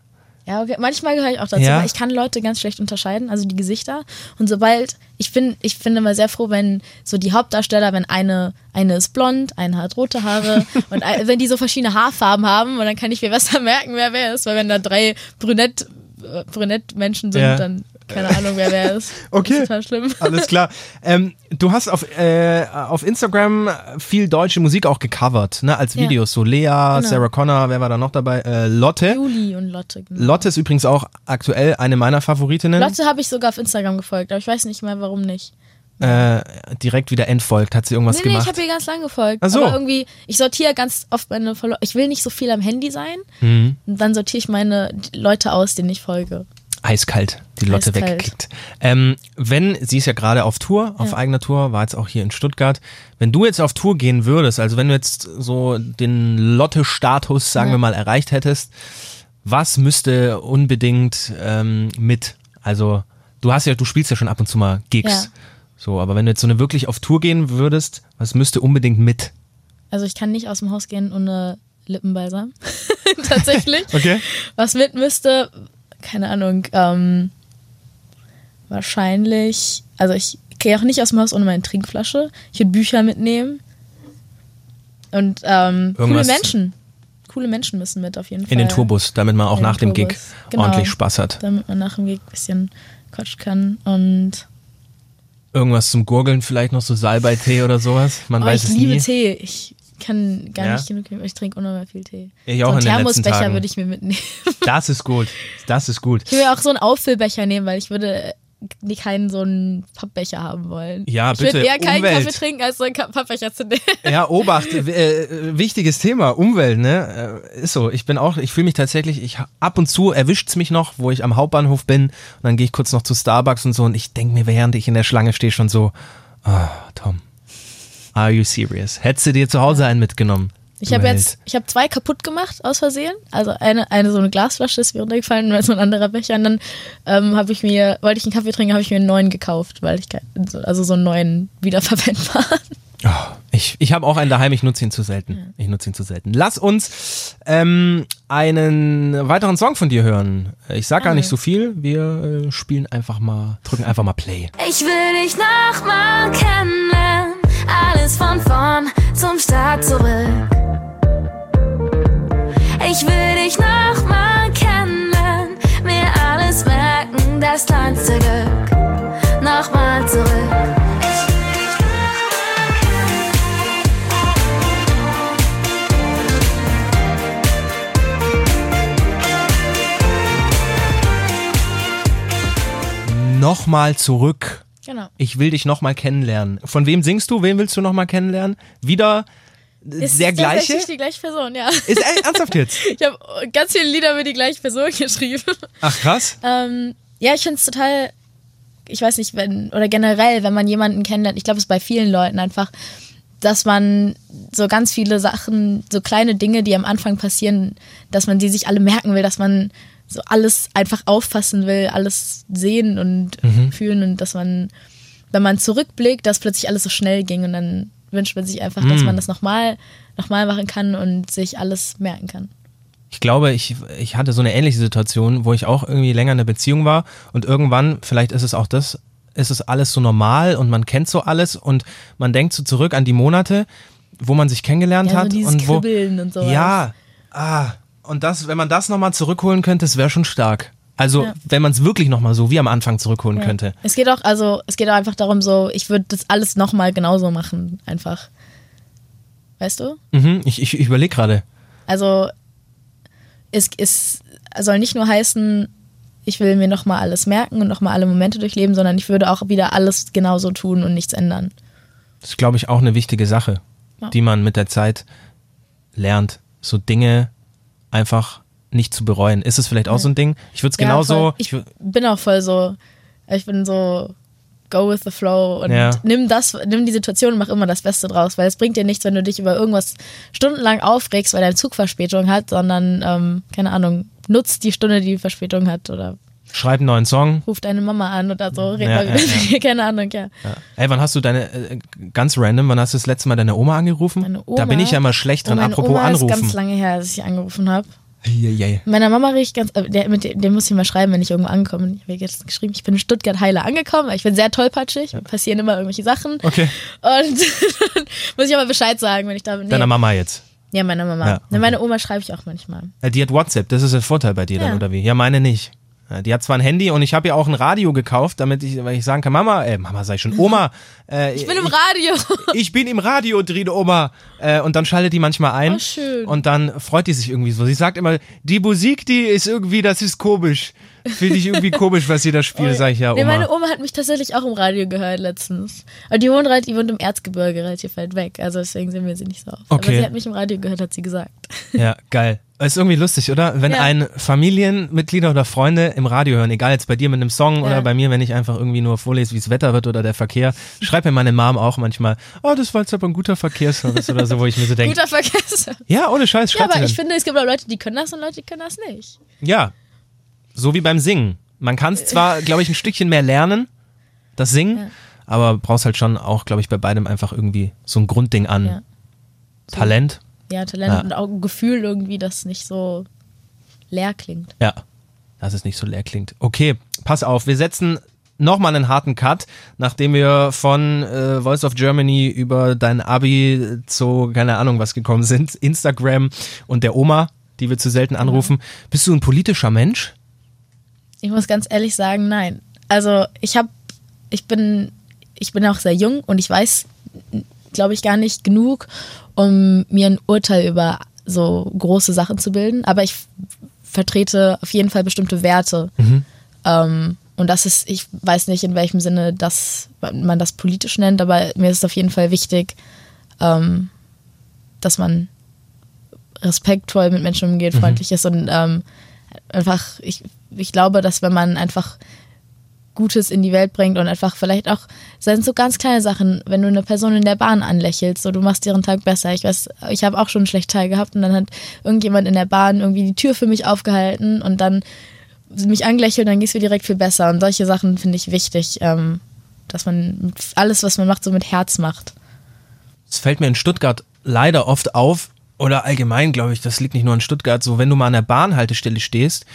Ja, okay. Manchmal gehöre ich auch dazu, Ja. weil ich kann Leute ganz schlecht unterscheiden, also die Gesichter. Und sobald, ich bin, ich bin immer sehr froh, wenn so die Hauptdarsteller, wenn eine, eine ist blond, eine hat rote Haare *laughs* und wenn die so verschiedene Haarfarben haben und dann kann ich mir besser *laughs* merken, wer wer ist, weil wenn da drei brünett, äh, brünett Menschen sind, Ja. dann keine Ahnung, wer wer ist. *laughs* Okay. Das ist total schlimm. Alles klar. Ähm, du hast auf, äh, auf Instagram viel deutsche Musik auch gecovert, ne? Als Ja. Videos. So Lea, Sarah Connor, wer war da noch dabei? Äh, Lotte. Juli und Lotte. Genau. Lotte ist übrigens auch aktuell eine meiner Favoritinnen. Lotte habe ich sogar auf Instagram gefolgt, aber ich weiß nicht mehr, warum nicht. Äh, direkt wieder entfolgt. Hat sie irgendwas Nee, nee, ich gemacht? habe ihr ganz lang gefolgt. Ach so. Aber irgendwie, ich sortiere ganz oft meine Follower. Ich will nicht so viel am Handy sein. Mhm. Und dann sortiere ich meine Leute aus, denen ich folge. Eiskalt, die Lotte Eiskalt. weggekickt. Ähm, wenn, sie ist ja gerade auf Tour, auf eigener Tour, war jetzt auch hier in Stuttgart. Wenn du jetzt auf Tour gehen würdest, also wenn du jetzt so den Lotte-Status, sagen Ja. wir mal, erreicht hättest, was müsste unbedingt ähm, mit? Also, du hast ja, du spielst ja schon ab und zu mal Gigs. Ja. So, aber wenn du jetzt so eine wirklich auf Tour gehen würdest, was müsste unbedingt mit? Also ich kann nicht aus dem Haus gehen ohne Lippenbalsam. *laughs* Tatsächlich. Okay. Was mit müsste, keine Ahnung, ähm, wahrscheinlich, also ich gehe auch nicht aus dem Haus ohne meine Trinkflasche. Ich würde Bücher mitnehmen. Und ähm, coole Menschen. Coole Menschen müssen mit auf jeden Fall. In den Tourbus, damit man auch nach dem Gig. Genau. ordentlich Spaß hat. Damit man nach dem Gig ein bisschen quatschen kann. Und Irgendwas zum Gurgeln, vielleicht noch so Salbeitee oder sowas. Man oh, weiß ich es liebe nie. Tee. Ich kann gar Ja? nicht genug, ich trinke unnormal viel Tee. Ich so auch einen in Thermosbecher würde ich mir mitnehmen. *laughs* Das ist gut. Das ist gut. Ich würde auch so einen Auffüllbecher nehmen, weil ich würde nie keinen so einen Pappbecher haben wollen. Ja, ich bitte, würde eher keinen Umwelt. Kaffee trinken, als so einen Pappbecher zu nehmen. *laughs* Ja, Obacht, äh, wichtiges Thema, Umwelt, ne? Äh, ist so. Ich bin auch, ich fühle mich tatsächlich, ich ab und zu erwischt's mich noch, wo ich am Hauptbahnhof bin und dann gehe ich kurz noch zu Starbucks und so und ich denke mir, während ich in der Schlange stehe, schon so, ah, Tom, are you serious? Hättest du dir zu Hause einen mitgenommen? Ich habe jetzt, ich habe zwei kaputt gemacht aus Versehen. Also eine, eine so eine Glasflasche ist mir runtergefallen und so ein anderer Becher. Und dann ähm, habe ich mir, wollte ich einen Kaffee trinken, habe ich mir einen neuen gekauft, weil ich also so einen neuen wiederverwendbaren. Oh, ich ich habe auch einen daheim, ich nutze ihn zu selten. Ich nutze ihn zu selten. Lass uns ähm, einen weiteren Song von dir hören. Ich sag gar nicht so viel. Wir äh, spielen einfach mal, drücken einfach mal Play. Ich will dich nochmal kennenlernen, alles von vorn. zum Start zurück. Ich will dich nochmal kennenlernen, mir alles merken, das kleinste Glück. Nochmal zurück. Nochmal zurück. Genau. Ich will dich nochmal kennenlernen. Von wem singst du? Wen willst du nochmal kennenlernen? Wieder äh, Ist der gleiche? tatsächlich die gleiche Person, ja. Ist ey, ernsthaft jetzt? *laughs* Ich habe ganz viele Lieder mit die gleiche Person *laughs* geschrieben. Ach krass. Ähm, ja, ich finde es total, ich weiß nicht, wenn, oder generell, wenn man jemanden kennenlernt, ich glaube, es ist bei vielen Leuten einfach, dass man so ganz viele Sachen, so kleine Dinge, die am Anfang passieren, dass man die sich alle merken will, dass man so alles einfach auffassen will, alles sehen und fühlen und dass man, wenn man zurückblickt, dass plötzlich alles so schnell ging und dann wünscht man sich einfach, dass man das nochmal noch mal machen kann und sich alles merken kann. Ich glaube, ich, ich hatte so eine ähnliche Situation, wo ich auch irgendwie länger in einer Beziehung war und irgendwann, vielleicht ist es auch das, ist es alles so normal und man kennt so alles und man denkt so zurück an die Monate, wo man sich kennengelernt Ja, so hat dieses und wo Kribbeln und sowas. ja, ah, und das, wenn man das nochmal zurückholen könnte, das wäre schon stark. Also, Ja. wenn man es wirklich nochmal so wie am Anfang zurückholen könnte. Es geht auch, also es geht auch einfach darum, so, ich würde das alles nochmal genauso machen, einfach. Weißt du? Mhm, ich ich, ich überlege gerade. Also es, es soll nicht nur heißen, ich will mir nochmal alles merken und nochmal alle Momente durchleben, sondern ich würde auch wieder alles genauso tun und nichts ändern. Das ist, glaube ich, auch eine wichtige Sache, Ja. die man mit der Zeit lernt. So Dinge einfach nicht zu bereuen. Ist es vielleicht auch so ein Ding? Ich würde es Ja, genauso. ich Ich bin auch voll so, ich bin so go with the flow und Ja. nimm das, nimm die Situation und mach immer das Beste draus, weil es bringt dir nichts, wenn du dich über irgendwas stundenlang aufregst, weil dein Zug Verspätung hat, sondern, ähm, keine Ahnung, nutzt die Stunde, die Verspätung hat oder schreib einen neuen Song. ruf deine Mama an oder so, red Ja, mal ja, keine Ahnung, ja. Ja. Ey, wann hast du deine, äh, ganz random, wann hast du das letzte Mal deine Oma angerufen? Meine Oma, da bin ich ja mal schlecht dran, Oh, apropos Oma anrufen. ist ganz lange her, dass ich angerufen habe. Eieiei. Meiner Mama riecht ganz, äh, der, mit dem, dem muss ich mal schreiben, wenn ich irgendwo ankomme. Ich habe jetzt geschrieben, ich bin in Stuttgart heile angekommen, weil ich bin sehr tollpatschig, mir passieren immer irgendwelche Sachen. Okay. Und *laughs* muss ich aber Bescheid sagen, wenn ich da bin. Nee. Deiner Mama jetzt. Ja, meiner Mama. Ja, okay. Meine Oma schreibe ich auch manchmal. Äh, Die hat WhatsApp, das ist der Vorteil bei dir dann, Ja. oder wie? Ja, meine nicht. Ja, Die hat zwar ein Handy und ich habe ja auch ein Radio gekauft, damit ich, weil ich sagen kann, Mama, äh, Mama sei schon, Oma, äh, Ich bin im Radio. *laughs* ich bin im Radio drin, Oma. Äh, und dann schaltet die manchmal ein. Oh, schön. Und dann freut die sich irgendwie so. Sie sagt immer, die Musik, die ist irgendwie, das ist komisch. Finde ich irgendwie komisch, was sie da spielt, sag ich ja, Nee, meine Oma. Oma hat mich tatsächlich auch im Radio gehört letztens. Aber die wohnt, die wohnt im Erzgebirge relativ weit weg. Also deswegen sehen wir sie nicht so oft. Okay. Aber sie hat mich im Radio gehört, hat sie gesagt. Ja, geil. Ist irgendwie lustig, oder? Wenn Ja. ein Familienmitglieder oder Freunde im Radio hören, egal jetzt bei dir mit einem Song oder Ja. bei mir, wenn ich einfach irgendwie nur vorlese, wie es Wetter wird oder der Verkehr, schreibt mir meine Mom auch manchmal, oh, das war jetzt aber ein guter Verkehrsservice oder so, wo ich mir so denke, Guter Verkehr. ja, ohne Scheiß, Ja, aber ich finde, es gibt auch Leute, die können das und Leute, die können das nicht. Ja, so wie beim Singen. Man kann es zwar, glaube ich, ein Stückchen mehr lernen, das Singen, Ja. aber brauchst halt schon auch, glaube ich, bei beidem einfach irgendwie so ein Grundding an Ja. Talent. Ja, Talent Ja. und auch ein Gefühl irgendwie, das nicht so leer klingt. Ja, dass es nicht so leer klingt. Okay, pass auf, wir setzen nochmal einen harten Cut, nachdem wir von äh, Voice of Germany über dein Abi zu, keine Ahnung was gekommen sind, *laughs* Instagram und der Oma, die wir zu selten anrufen. Bist du ein politischer Mensch? Ich muss ganz ehrlich sagen, nein. Also ich habe, ich bin, ich bin auch sehr jung und ich weiß, glaube ich, gar nicht genug, um mir ein Urteil über so große Sachen zu bilden. Aber ich vertrete auf jeden Fall bestimmte Werte. Ähm, und das ist, ich weiß nicht, in welchem Sinne das, man das politisch nennt, aber mir ist es auf jeden Fall wichtig, ähm, dass man respektvoll mit Menschen umgeht, freundlich ist und ähm, einfach, ich, ich glaube, dass wenn man einfach Gutes in die Welt bringt und einfach vielleicht auch, sind so ganz kleine Sachen, wenn du eine Person in der Bahn anlächelst, so du machst ihren Tag besser. Ich weiß, ich habe auch schon einen schlechten Tag gehabt und dann hat irgendjemand in der Bahn irgendwie die Tür für mich aufgehalten und dann mich angelächelt, dann geht es mir direkt viel besser. Und solche Sachen finde ich wichtig, ähm, dass man alles, was man macht, so mit Herz macht. Es fällt mir in Stuttgart leider oft auf, oder allgemein glaube ich, das liegt nicht nur in Stuttgart, so wenn du mal an der Bahnhaltestelle stehst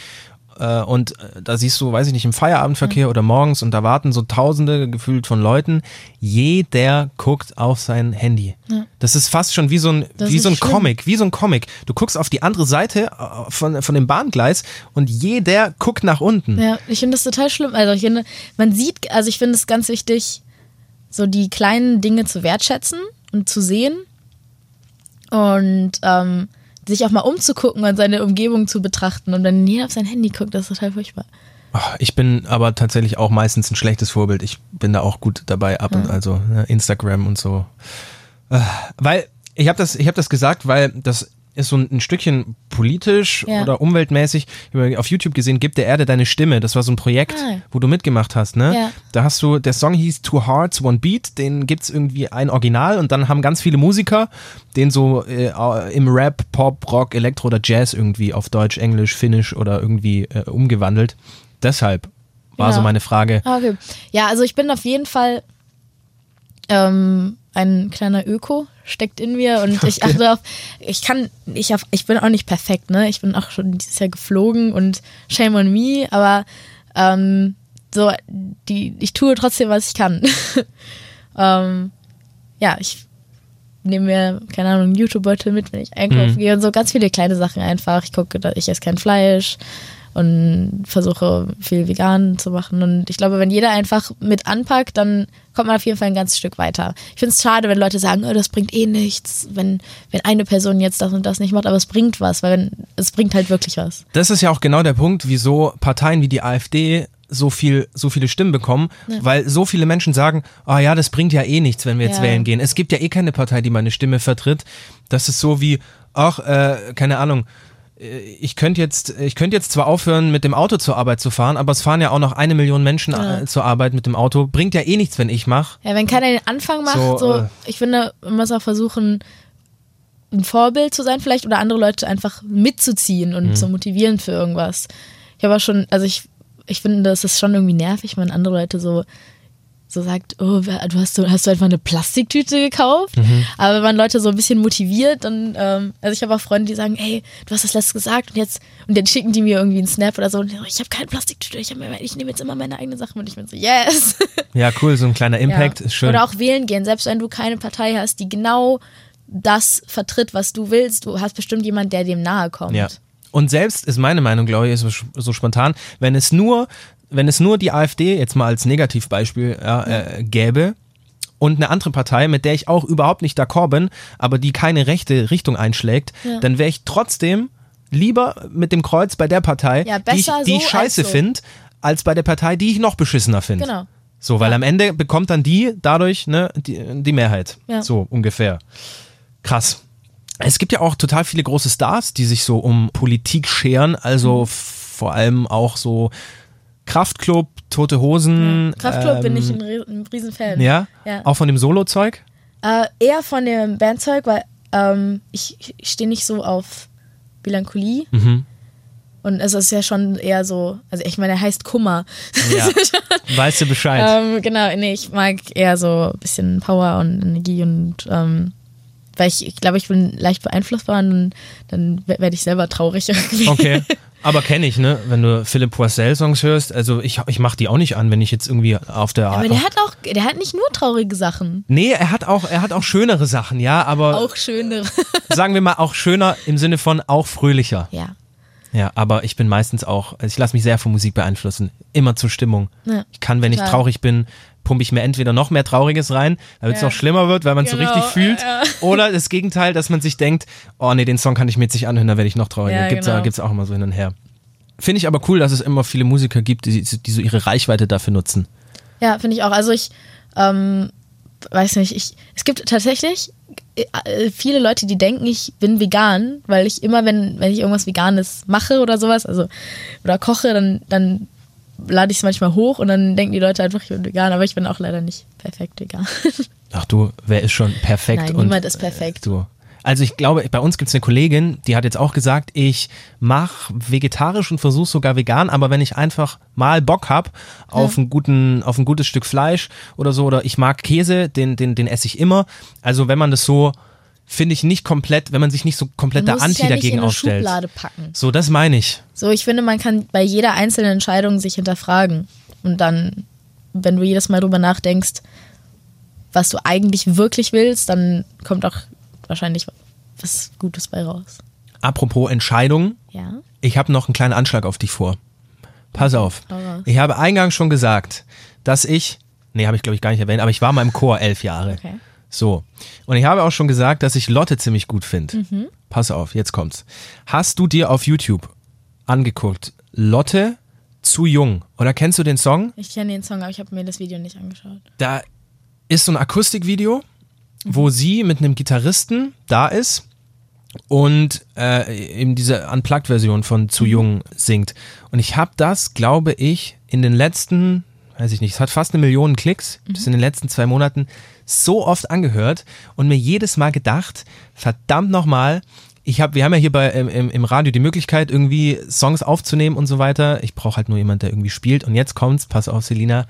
äh, und äh, da siehst du, weiß ich nicht, im Feierabendverkehr oder morgens und da warten so Tausende gefühlt von Leuten. Jeder guckt auf sein Handy. Das ist fast schon wie so ein, Das wie so ein schlimm. Comic, wie so ein Comic. Du guckst auf die andere Seite äh, von, von dem Bahngleis und jeder guckt nach unten. Ja, ich finde das total schlimm. Also ich finde, man sieht, also ich finde es ganz wichtig, so die kleinen Dinge zu wertschätzen und zu sehen und ähm, sich auch mal umzugucken und seine Umgebung zu betrachten. Und wenn jeder auf sein Handy guckt, das ist total furchtbar. Ich bin aber tatsächlich auch meistens ein schlechtes Vorbild. Ich bin da auch gut dabei ab und also ne, Instagram und so. Äh, Weil ich habe das, ich habe das gesagt, weil das ist so ein, ein Stückchen politisch Ja. oder umweltmäßig über- auf YouTube gesehen. Gib der Erde deine Stimme. Das war so ein Projekt, Ah. wo du mitgemacht hast, ne? Ja. Da hast du, der Song hieß Two Hearts One Beat. Den gibt's irgendwie ein Original und dann haben ganz viele Musiker den so äh, im Rap, Pop, Rock, Elektro oder Jazz irgendwie auf Deutsch, Englisch, Finnisch oder irgendwie äh, umgewandelt. Deshalb war Ja. so meine Frage. Ah, okay. Ja, also ich bin auf jeden Fall ähm, ein kleiner Öko, steckt in mir und ich achte auf, ich kann, ich, auf, ich bin auch nicht perfekt, ne? Ich bin auch schon dieses Jahr geflogen und shame on me, aber ähm, so, die, ich tue trotzdem, was ich kann. *laughs* ähm, ja, ich nehme mir, keine Ahnung, einen YouTube-Beutel mit, wenn ich einkaufen gehe und so ganz viele kleine Sachen einfach. Ich gucke, ich esse kein Fleisch und versuche viel vegan zu machen. Und ich glaube, wenn jeder einfach mit anpackt, dann kommt man auf jeden Fall ein ganzes Stück weiter. Ich finde es schade, wenn Leute sagen, oh, das bringt eh nichts, wenn, wenn eine Person jetzt das und das nicht macht, aber es bringt was, weil wenn, es bringt halt wirklich was. Das ist ja auch genau der Punkt, wieso Parteien wie die AfD so viel, so viele Stimmen bekommen, weil so viele Menschen sagen, ah ja, das bringt ja eh nichts, wenn wir jetzt Ja. wählen gehen. Es gibt ja eh keine Partei, die meine Stimme vertritt. Das ist so wie, ach, äh, keine Ahnung, ich könnte jetzt, ich könnte jetzt zwar aufhören, mit dem Auto zur Arbeit zu fahren, aber es fahren ja auch noch eine Million Menschen Ja. äh, zur Arbeit mit dem Auto. Bringt ja eh nichts, wenn ich mache. Ja, wenn keiner den Anfang macht, So, so, äh, ich finde, man muss auch versuchen, ein Vorbild zu sein vielleicht oder andere Leute einfach mitzuziehen Mhm. und zu motivieren für irgendwas. Ich habe auch schon, also ich, ich finde, das ist schon irgendwie nervig, wenn andere Leute so so sagt, oh, du hast, du hast du einfach eine Plastiktüte gekauft. Mhm. Aber wenn man Leute so ein bisschen motiviert, dann, ähm, also ich habe auch Freunde, die sagen, ey, du hast das letztes gesagt und jetzt, und dann schicken die mir irgendwie einen Snap oder so und ich habe keine Plastiktüte, ich, ich nehme jetzt immer meine eigenen Sachen und ich bin so, yes. *laughs* Ja, cool, so ein kleiner Impact Ja. ist schön. Oder auch wählen gehen, selbst wenn du keine Partei hast, die genau das vertritt, was du willst. Du hast bestimmt jemand, der dem nahe kommt. Ja. Und selbst ist meine Meinung, glaube ich, so, so spontan, wenn es nur, wenn es nur die AfD jetzt mal als Negativbeispiel ja, äh, gäbe und eine andere Partei, mit der ich auch überhaupt nicht d'accord bin, aber die keine rechte Richtung einschlägt, Ja. dann wäre ich trotzdem lieber mit dem Kreuz bei der Partei, Ja, die ich, die ich so scheiße als so. finde, als bei der Partei, die ich noch beschissener finde. Genau. So, weil am Ende bekommt dann die dadurch ne, die, die Mehrheit. Ja. So ungefähr. Krass. Es gibt ja auch total viele große Stars, die sich so um Politik scheren, Mhm. also vor allem auch so Kraftklub, Tote Hosen. Kraftklub bin ähm, ich ein, Rie- ein Riesenfan. Ja? Ja. Auch von dem Solo-Zeug? Äh, eher von dem Bandzeug, weil ähm, ich, ich stehe nicht so auf Melancholie. Mhm. Und es ist ja schon eher so, also ich meine, er heißt Kummer. Ja. *laughs* weißt du Bescheid? ähm, genau, nee, ich mag eher so ein bisschen Power und Energie und ähm, weil ich, ich glaube, ich bin leicht beeinflussbar und dann werde ich selber traurig *laughs* irgendwie. Okay. Aber kenne ich, ne? Wenn du Philipp Poisel-Songs hörst, also ich, ich mach die auch nicht an, wenn ich jetzt irgendwie auf der Aber der hat auch, der hat nicht nur traurige Sachen. Nee, er hat auch, er hat auch schönere Sachen, ja, aber Auch schönere. sagen wir mal auch schöner im Sinne von auch fröhlicher. ja. Ja, aber ich bin meistens auch, also ich lasse mich sehr von Musik beeinflussen. Immer zur Stimmung. Ja, ich kann, wenn ich total. traurig bin, pumpe ich mir entweder noch mehr Trauriges rein, damit es Ja. noch schlimmer wird, weil man es so Genau, richtig fühlt. ja. *laughs* Oder das Gegenteil, dass man sich denkt, oh nee, den Song kann ich mir jetzt nicht anhören, da werde ich noch trauriger. Ja, gibt's, genau. gibt's auch immer so hin und her. Finde ich aber cool, dass es immer viele Musiker gibt, die, die so ihre Reichweite dafür nutzen. Ja, finde ich auch. Also ich ähm, weiß nicht, ich, es gibt tatsächlich viele Leute, die denken, ich bin vegan, weil ich immer, wenn, wenn ich irgendwas Veganes mache oder sowas, also oder koche, dann, dann lade ich es manchmal hoch und dann denken die Leute einfach, ich bin vegan, aber ich bin auch leider nicht perfekt vegan. *laughs* Ach du, wer ist schon perfekt? Nein, und, niemand ist perfekt. Äh, du. Also ich glaube, bei uns gibt es eine Kollegin, die hat jetzt auch gesagt, ich mache vegetarisch und versuche sogar vegan, aber wenn ich einfach mal Bock hab auf, einen guten, auf ein gutes Stück Fleisch oder so, oder ich mag Käse, den, den, den esse ich immer. Also wenn man das so finde ich nicht komplett, wenn man sich nicht so komplett Man der Anti ja nicht dagegen in aufstellt. Schublade packen. So, das meine ich. So, ich finde, man kann bei jeder einzelnen Entscheidung sich hinterfragen. Und dann, wenn du jedes Mal drüber nachdenkst, was du eigentlich wirklich willst, dann kommt auch wahrscheinlich was Gutes bei raus. Apropos Entscheidungen, Ja? ich habe noch einen kleinen Anschlag auf dich vor. Pass auf. Ich habe eingangs schon gesagt, dass ich, nee, habe ich glaube ich gar nicht erwähnt, aber ich war mal im Chor elf Jahre. Okay. So. Und ich habe auch schon gesagt, dass ich Lotte ziemlich gut finde. Mhm. Pass auf, jetzt kommt's. Hast du dir auf YouTube angeguckt, Lotte zu jung? Oder kennst du den Song? Ich kenne den Song, aber ich habe mir das Video nicht angeschaut. Da ist so ein Akustikvideo. Wo sie mit einem Gitarristen da ist und äh, eben diese Unplugged-Version von Mhm. Zu Jung singt. Und ich habe das, glaube ich, in den letzten, weiß ich nicht, es hat fast eine Million Klicks, Mhm. das in den letzten zwei Monaten so oft angehört und mir jedes Mal gedacht, verdammt nochmal, ich habe, wir haben ja hier bei, im, im, im Radio die Möglichkeit, irgendwie Songs aufzunehmen und so weiter. Ich brauche halt nur jemand, der irgendwie spielt. Und jetzt kommt's, pass auf, Selina,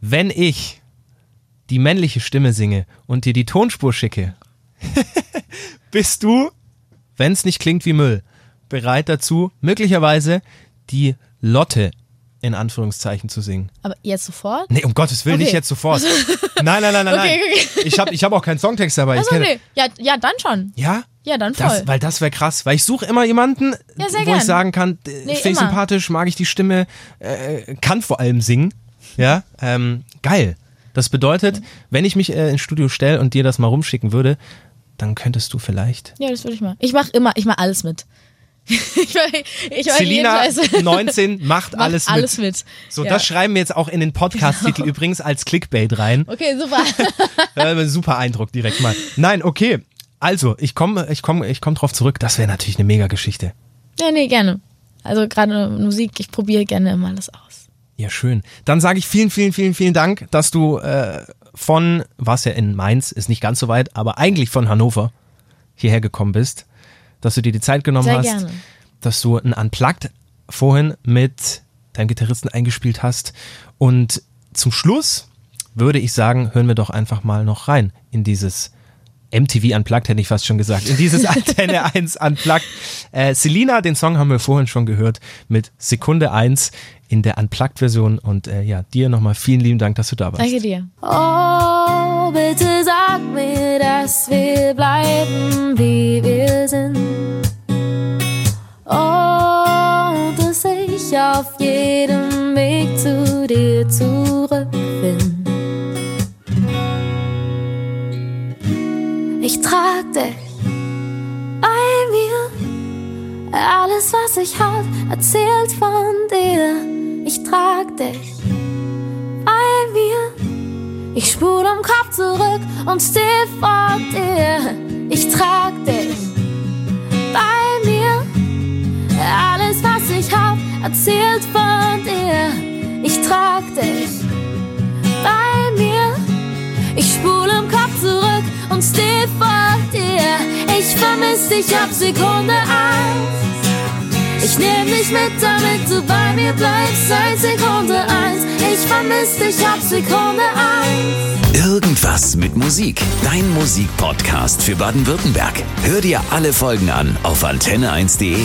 wenn ich die männliche Stimme singe und dir die Tonspur schicke, *laughs* bist du, wenn es nicht klingt wie Müll, bereit dazu, möglicherweise die Lotte in Anführungszeichen zu singen. Aber jetzt sofort? Nee, um Gottes Willen, Okay. nicht jetzt sofort. *laughs* Nein, nein, nein, nein, Okay, nein. okay. Ich habe ich hab auch keinen Songtext dabei. Kenne- nee. Ja, ja, dann schon. Ja? Ja, dann voll. Das, weil das wäre krass, weil ich suche immer jemanden, Ja, wo gern. ich sagen kann, äh, Nee, finde ich sympathisch, mag ich die Stimme, äh, kann vor allem singen. Ja, ähm, geil. Das bedeutet, wenn ich mich äh, ins Studio stelle und dir das mal rumschicken würde, dann könntest du vielleicht. ja, das würde ich mal. Ich mache immer, ich mache alles mit. *laughs* ich mach, ich mach Selina, jeden Scheiß. 19, *laughs* macht Mach alles, alles mit. mit. So, Ja. das schreiben wir jetzt auch in den Podcast-Titel übrigens als Clickbait rein. Okay, super. *laughs* Super Eindruck direkt mal. Nein, okay. Also, ich komme ich komm, ich komm drauf zurück. Das wäre natürlich eine mega Geschichte. ja, nee, gerne. Also gerade Musik, ich probiere gerne immer alles aus. Ja, schön. Dann sage ich vielen, vielen, vielen, vielen Dank, dass du äh, von, warst ja in Mainz, ist nicht ganz so weit, aber eigentlich von Hannover hierher gekommen bist, dass du dir die Zeit genommen Sehr hast, gerne. dass du ein Unplugged vorhin mit deinem Gitarristen eingespielt hast. Und zum Schluss würde ich sagen, hören wir doch einfach mal noch rein in dieses MTV Unplugged, hätte ich fast schon gesagt, in dieses *laughs* Antenne 1 Unplugged. Äh, Selina, den Song haben wir vorhin schon gehört mit Sekunde 1 in der Unplugged-Version. Und äh, ja, dir nochmal vielen lieben Dank, dass du da warst. Danke dir. Oh, bitte sag mir, dass wir bleiben, wie wir sind. Oh, dass ich auf jedem Weg zu dir zurückfinde. Ich trag dich bei mir. Alles, was ich hab, erzählt von dir. Trag dich bei mir. Ich spule im Kopf zurück und steh vor dir. Ich trag dich bei mir. Alles, was ich hab, erzählt von dir. Ich trag dich bei mir. Ich spule im Kopf zurück und steh vor dir. Ich vermiss dich ab Sekunde eins. Ich nehm dich mit, damit du bei mir bleibst seit Sekunde eins. Ich vermiss dich ab Sekunde eins. Irgendwas mit Musik. Dein Musikpodcast für Baden-Württemberg. Hör dir alle Folgen an auf antenne1.de.